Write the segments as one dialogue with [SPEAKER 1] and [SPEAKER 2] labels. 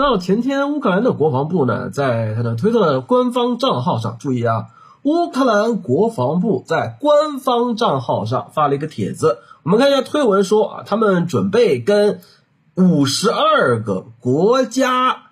[SPEAKER 1] 那前天乌克兰的国防部呢，在他的推特官方账号上，注意啊，乌克兰国防部在官方账号上发了一个帖子。我们看一下推文说啊，他们准备跟五十二个国家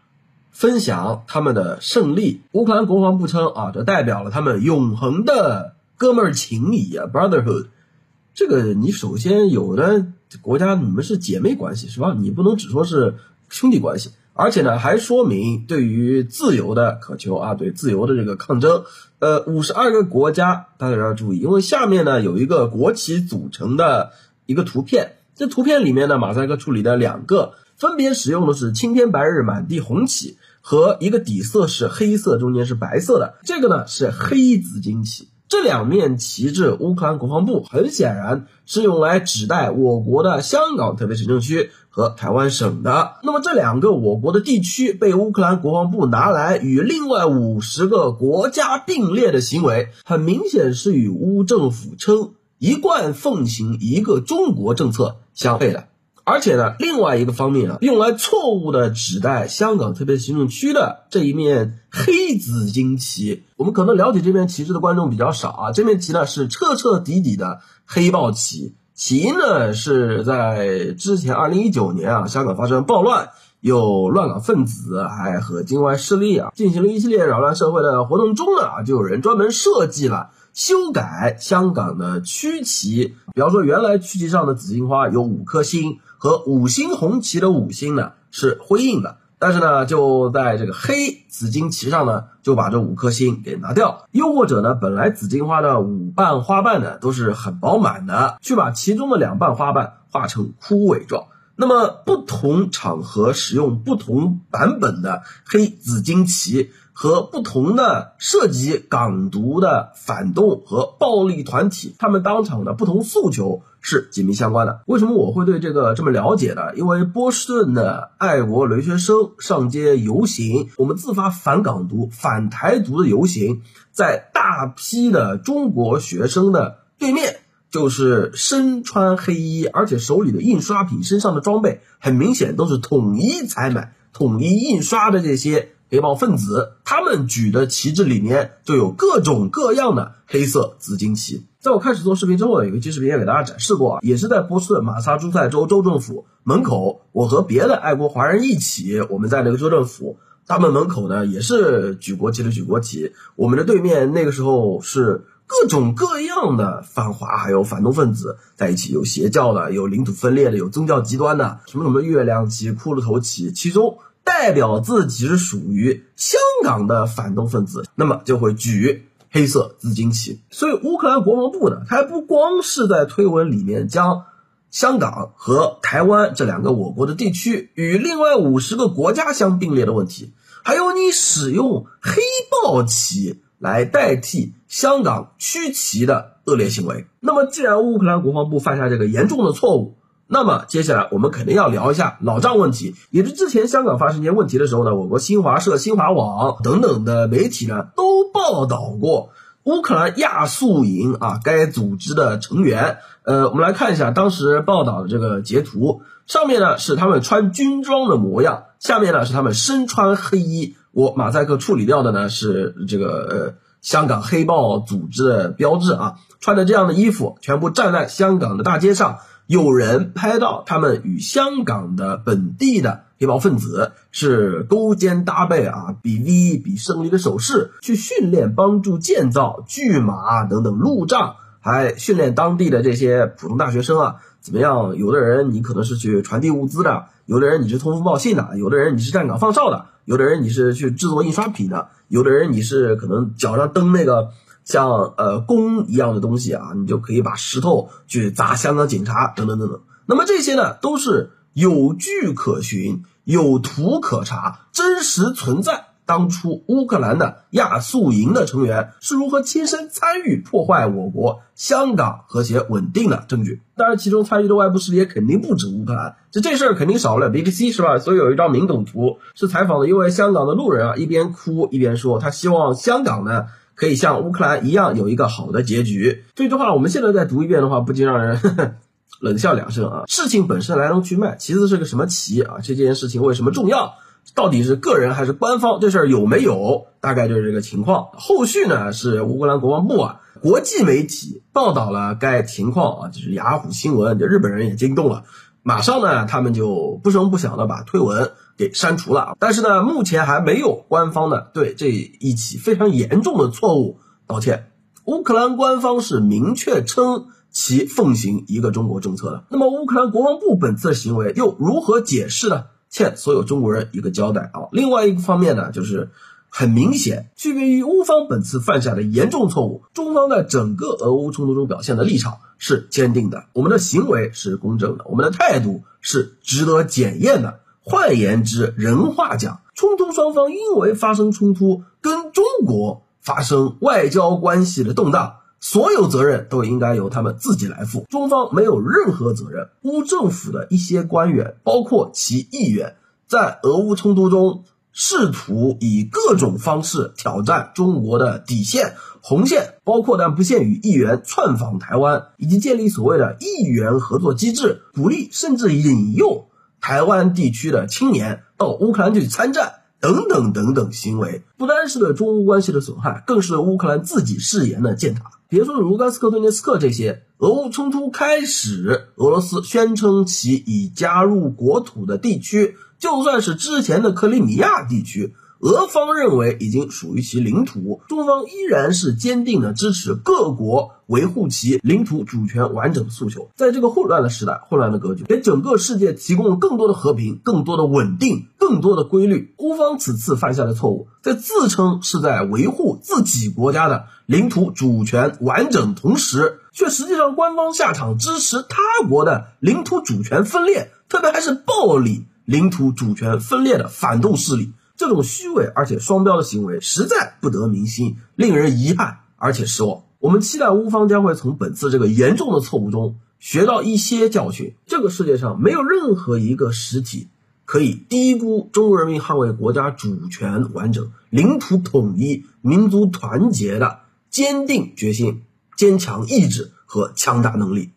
[SPEAKER 1] 分享他们的胜利。乌克兰国防部称啊，这代表了他们永恒的哥们儿情谊啊，brotherhood。这个你首先有的国家你们是姐妹关系是吧？你不能只说是兄弟关系。而且呢，还说明对于自由的渴求啊，对自由的这个抗争。呃，五十二个国家，大家要注意，因为下面呢有一个国旗组成的一个图片，这图片里面呢，马赛克处理的两个，分别使用的是青天白日满地红旗和一个底色是黑色，中间是白色的，这个呢是黑紫金旗。这两面旗帜，乌克兰国防部很显然是用来指代我国的香港特别行政区和台湾省的。那么这两个我国的地区被乌克兰国防部拿来与另外五十个国家并列的行为，很明显是与乌政府称一贯奉行一个中国政策相悖的。而且呢，另外一个方面啊，用来错误的指代香港特别行政区的这一面黑紫金旗，我们可能了解这面旗帜的观众比较少啊。这面旗呢是彻彻底底的黑豹旗，起因呢是在之前二零一九年啊，香港发生暴乱，有乱港分子还和境外势力啊进行了一系列扰乱社会的活动中呢，就有人专门设计了修改香港的区旗，比方说原来区旗上的紫荆花有五颗星。和五星红旗的五星呢是辉映的，但是呢就在这个黑紫金旗上呢就把这五颗星给拿掉，又或者呢本来紫荆花的五瓣花瓣呢都是很饱满的，去把其中的两瓣花瓣画成枯萎状。那么不同场合使用不同版本的黑紫金旗。和不同的涉及港独的反动和暴力团体，他们当场的不同诉求是紧密相关的。为什么我会对这个这么了解呢？因为波士顿的爱国留学生上街游行，我们自发反港独、反台独的游行，在大批的中国学生的对面，就是身穿黑衣，而且手里的印刷品、身上的装备，很明显都是统一采买、统一印刷的这些。黑豹分子，他们举的旗帜里面就有各种各样的黑色紫金旗。在我开始做视频之后呢，有一期视频也给大家展示过啊，也是在波士顿马萨诸塞州州政府门口，我和别的爱国华人一起，我们在那个州政府大门门口呢，也是举国旗的举国旗。我们的对面那个时候是各种各样的反华还有反动分子在一起，有邪教的，有领土分裂的，有宗教极端的，什么什么月亮旗、骷髅头旗，其中。代表自己是属于香港的反动分子，那么就会举黑色紫金旗。所以乌克兰国防部呢，它还不光是在推文里面将香港和台湾这两个我国的地区与另外五十个国家相并列的问题，还有你使用黑豹旗来代替香港区旗的恶劣行为。那么，既然乌克兰国防部犯下这个严重的错误，那么接下来我们肯定要聊一下老账问题，也是之前香港发生一些问题的时候呢，我国新华社、新华网等等的媒体呢都报道过乌克兰亚速营啊该组织的成员。呃，我们来看一下当时报道的这个截图，上面呢是他们穿军装的模样，下面呢是他们身穿黑衣。我马赛克处理掉的呢是这个呃香港黑豹组织的标志啊，穿着这样的衣服，全部站在香港的大街上。有人拍到他们与香港的本地的黑帮分子是勾肩搭背啊，比 V 比胜利的手势，去训练帮助建造巨马等等路障，还训练当地的这些普通大学生啊，怎么样？有的人你可能是去传递物资的，有的人你是通风报信的，有的人你是站岗放哨的，有的人你是去制作印刷品的，有的人你是可能脚上蹬那个。像呃弓一样的东西啊，你就可以把石头去砸香港警察等等等等。那么这些呢，都是有据可循、有图可查、真实存在。当初乌克兰的亚速营的成员是如何亲身参与破坏我国香港和谐稳定的证据。当然，其中参与的外部势力也肯定不止乌克兰。这这事儿肯定少不了 BBC 是吧？所以有一张明懂图是采访的一位香港的路人啊，一边哭一边说，他希望香港呢。可以像乌克兰一样有一个好的结局。这句话我们现在再读一遍的话，不禁让人 冷笑两声啊！事情本身来龙去脉，其次是个什么棋啊？这件事情为什么重要？到底是个人还是官方？这事儿有没有？大概就是这个情况。后续呢是乌克兰国防部啊，国际媒体报道了该情况啊，就是雅虎新闻，就日本人也惊动了，马上呢他们就不声不响的把推文给删除了。但是呢，目前还没有官方的对这一起非常严重的错误道歉。乌克兰官方是明确称其奉行一个中国政策的。那么乌克兰国防部本次的行为又如何解释呢？欠所有中国人一个交代啊！另外一个方面呢，就是很明显，区别于乌方本次犯下的严重错误，中方在整个俄乌冲突中表现的立场是坚定的，我们的行为是公正的，我们的态度是值得检验的。换言之，人话讲，冲突双方因为发生冲突，跟中国发生外交关系的动荡。所有责任都应该由他们自己来负，中方没有任何责任。乌政府的一些官员，包括其议员，在俄乌冲突中试图以各种方式挑战中国的底线、红线，包括但不限于议员窜访台湾，以及建立所谓的议员合作机制，鼓励甚至引诱台湾地区的青年到乌克兰去参战。等等等等行为，不单是对中乌关系的损害，更是对乌克兰自己誓言的践踏。别说卢甘斯克、顿涅茨克这些，俄乌冲突开始，俄罗斯宣称其已加入国土的地区，就算是之前的克里米亚地区。俄方认为已经属于其领土，中方依然是坚定的支持各国维护其领土主权完整的诉求。在这个混乱的时代、混乱的格局，给整个世界提供了更多的和平、更多的稳定、更多的规律。乌方此次犯下的错误，在自称是在维护自己国家的领土主权完整，同时却实际上官方下场支持他国的领土主权分裂，特别还是暴力领土主权分裂的反动势力。这种虚伪而且双标的行为实在不得民心，令人遗憾而且失望。我们期待乌方将会从本次这个严重的错误中学到一些教训。这个世界上没有任何一个实体可以低估中国人民捍卫国家主权完整、领土统一、民族团结的坚定决心、坚强意志和强大能力。